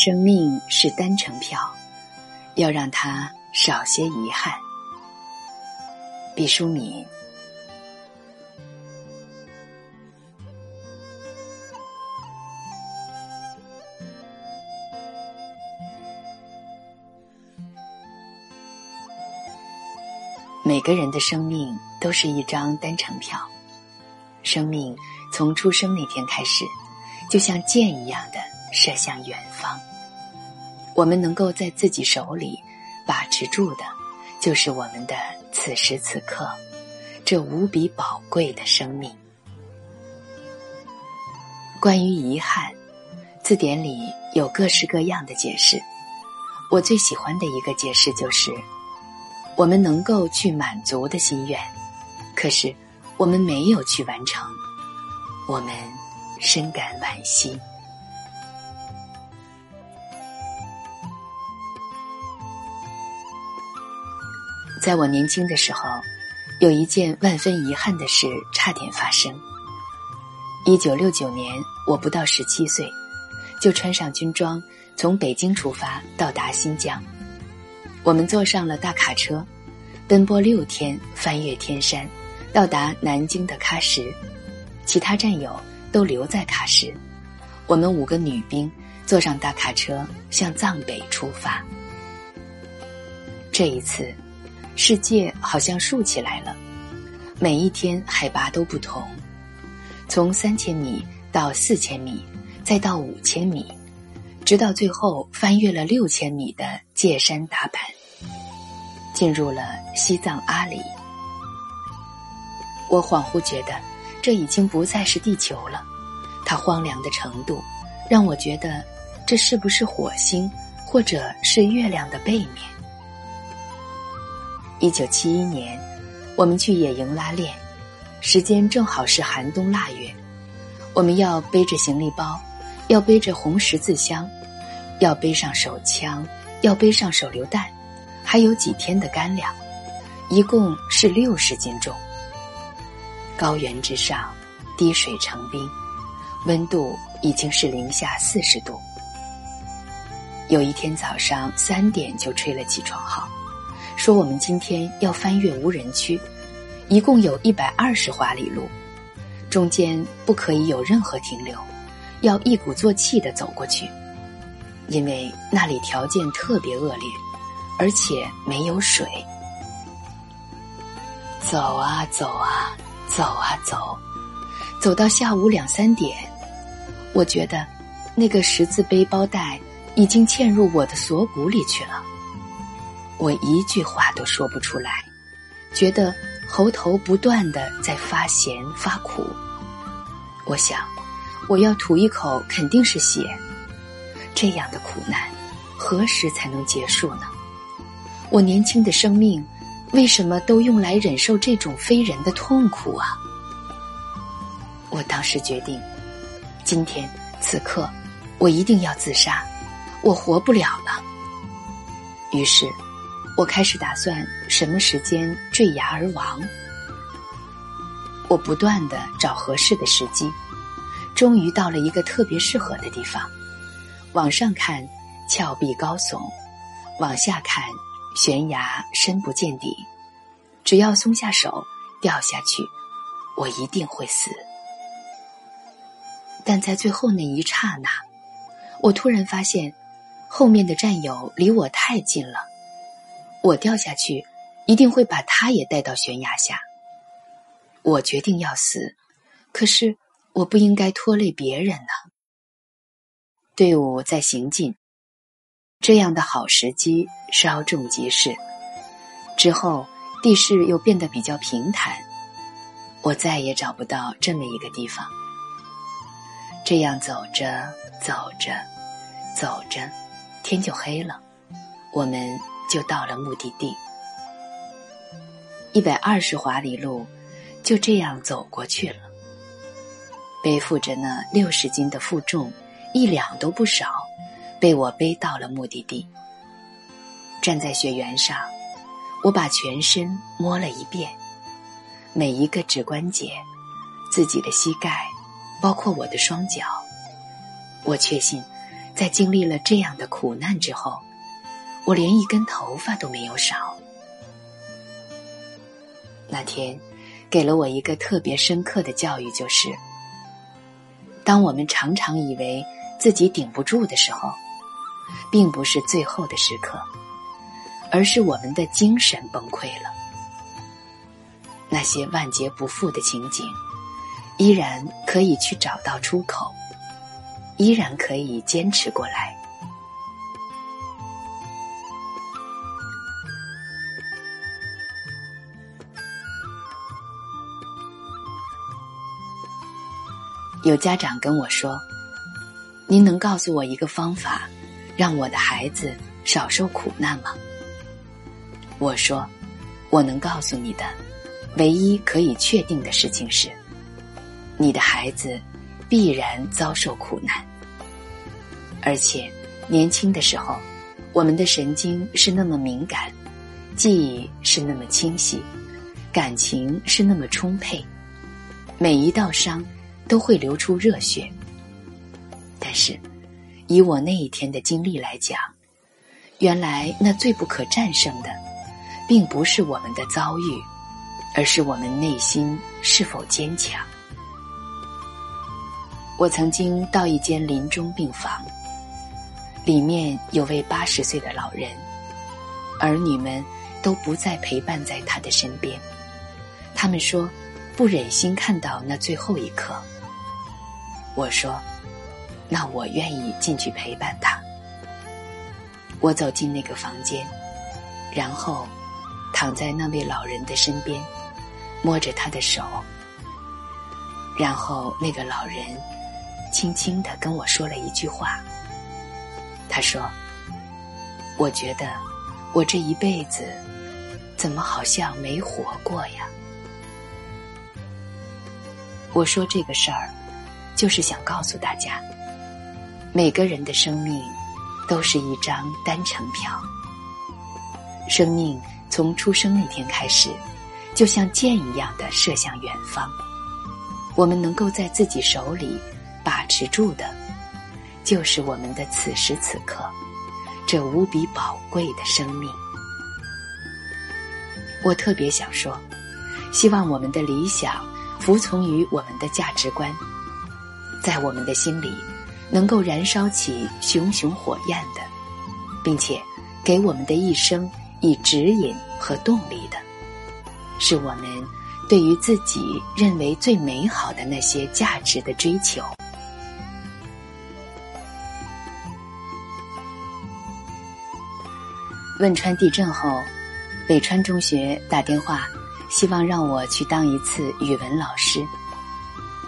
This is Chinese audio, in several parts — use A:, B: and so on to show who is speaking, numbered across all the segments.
A: 生命是单程票，要让它少些遗憾。毕淑敏。每个人的生命都是一张单程票，生命从出生那天开始，就像箭一样的射向远方。我们能够在自己手里把持住的，就是我们的此时此刻，这无比宝贵的生命。关于遗憾，字典里有各式各样的解释，我最喜欢的一个解释就是。我们能够去满足的心愿，可是我们没有去完成，我们深感惋惜。在我年轻的时候，有一件万分遗憾的事差点发生。一九六九年，我不到十七岁，就穿上军装，从北京出发，到达新疆。我们坐上了大卡车，奔波六天，翻越天山，到达南京的喀什。其他战友都留在喀什，我们五个女兵坐上大卡车，向藏北出发。这一次，世界好像竖起来了，每一天海拔都不同，从三千米到四千米，再到五千米。直到最后翻越了六千米的界山达坂，进入了西藏阿里。我恍惚觉得，这已经不再是地球了。它荒凉的程度，让我觉得，这是不是火星，或者是月亮的背面？一九七一年，我们去野营拉练，时间正好是寒冬腊月，我们要背着行李包，要背着红十字箱。要背上手枪，要背上手榴弹，还有几天的干粮，一共是六十斤重。高原之上，滴水成冰，温度已经是零下四十度。有一天早上三点就吹了起床号，说我们今天要翻越无人区，一共有一百二十华里路，中间不可以有任何停留，要一鼓作气的走过去。因为那里条件特别恶劣，而且没有水。走啊走啊走啊走，走到下午两三点，我觉得那个十字背包带已经嵌入我的锁骨里去了。我一句话都说不出来，觉得喉头不断的在发咸发苦。我想，我要吐一口肯定是血。这样的苦难，何时才能结束呢？我年轻的生命，为什么都用来忍受这种非人的痛苦啊？我当时决定，今天此刻，我一定要自杀，我活不了了。于是，我开始打算什么时间坠崖而亡。我不断的找合适的时机，终于到了一个特别适合的地方。往上看，峭壁高耸；往下看，悬崖深不见底。只要松下手，掉下去，我一定会死。但在最后那一刹那，我突然发现，后面的战友离我太近了。我掉下去，一定会把他也带到悬崖下。我决定要死，可是我不应该拖累别人呢。队伍在行进，这样的好时机稍纵即逝。之后地势又变得比较平坦，我再也找不到这么一个地方。这样走着走着走着，天就黑了，我们就到了目的地。一百二十华里路，就这样走过去了，背负着那六十斤的负重。一两都不少，被我背到了目的地。站在雪原上，我把全身摸了一遍，每一个指关节，自己的膝盖，包括我的双脚。我确信，在经历了这样的苦难之后，我连一根头发都没有少。那天，给了我一个特别深刻的教育，就是：当我们常常以为自己顶不住的时候，并不是最后的时刻，而是我们的精神崩溃了。那些万劫不复的情景，依然可以去找到出口，依然可以坚持过来。有家长跟我说：“您能告诉我一个方法，让我的孩子少受苦难吗？”我说：“我能告诉你的，唯一可以确定的事情是，你的孩子必然遭受苦难。而且，年轻的时候，我们的神经是那么敏感，记忆是那么清晰，感情是那么充沛，每一道伤。”都会流出热血，但是，以我那一天的经历来讲，原来那最不可战胜的，并不是我们的遭遇，而是我们内心是否坚强。我曾经到一间临终病房，里面有位八十岁的老人，儿女们都不再陪伴在他的身边，他们说不忍心看到那最后一刻。我说：“那我愿意进去陪伴他。”我走进那个房间，然后躺在那位老人的身边，摸着他的手。然后那个老人轻轻的跟我说了一句话。他说：“我觉得我这一辈子怎么好像没活过呀？”我说这个事儿。就是想告诉大家，每个人的生命都是一张单程票。生命从出生那天开始，就像箭一样的射向远方。我们能够在自己手里把持住的，就是我们的此时此刻这无比宝贵的生命。我特别想说，希望我们的理想服从于我们的价值观。在我们的心里，能够燃烧起熊熊火焰的，并且给我们的一生以指引和动力的，是我们对于自己认为最美好的那些价值的追求。汶川地震后，北川中学打电话，希望让我去当一次语文老师，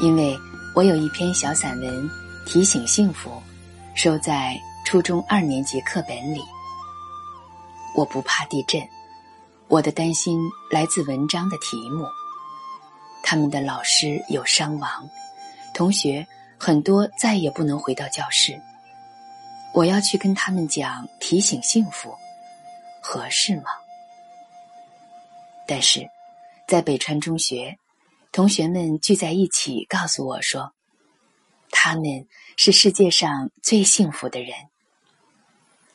A: 因为。我有一篇小散文《提醒幸福》，收在初中二年级课本里。我不怕地震，我的担心来自文章的题目。他们的老师有伤亡，同学很多再也不能回到教室。我要去跟他们讲提醒幸福，合适吗？但是，在北川中学。同学们聚在一起，告诉我说：“他们是世界上最幸福的人。”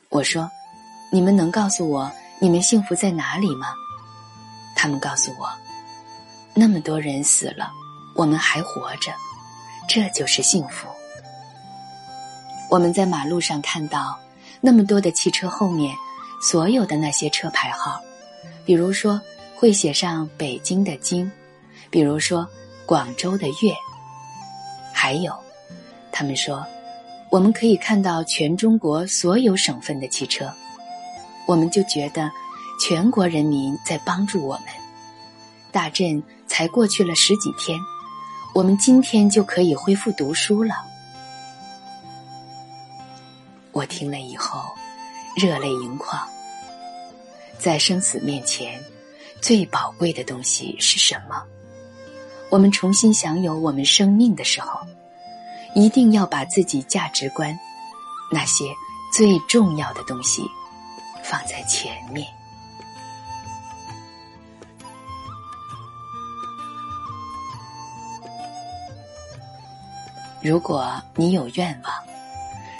A: 我说：“你们能告诉我你们幸福在哪里吗？”他们告诉我：“那么多人死了，我们还活着，这就是幸福。”我们在马路上看到那么多的汽车后面，所有的那些车牌号，比如说会写上北京的“京”。比如说，广州的粤，还有，他们说，我们可以看到全中国所有省份的汽车，我们就觉得全国人民在帮助我们。大震才过去了十几天，我们今天就可以恢复读书了。我听了以后，热泪盈眶。在生死面前，最宝贵的东西是什么？我们重新享有我们生命的时候，一定要把自己价值观那些最重要的东西放在前面。如果你有愿望，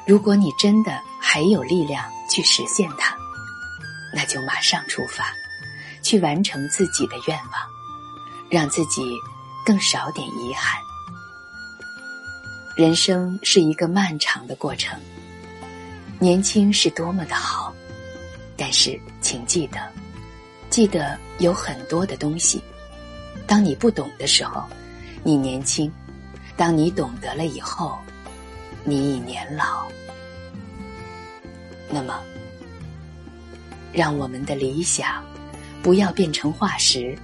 A: 如果你真的还有力量去实现它，那就马上出发，去完成自己的愿望，让自己更少点遗憾。人生是一个漫长的过程，年轻是多么的好，但是请记得，记得有很多的东西，当你不懂的时候，你年轻；当你懂得了以后，你已年老。那么，让我们的理想不要变成化石，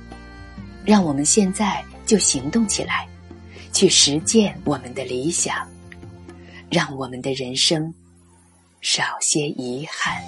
A: 让我们现在就行动起来，去实践我们的理想，让我们的人生少些遗憾。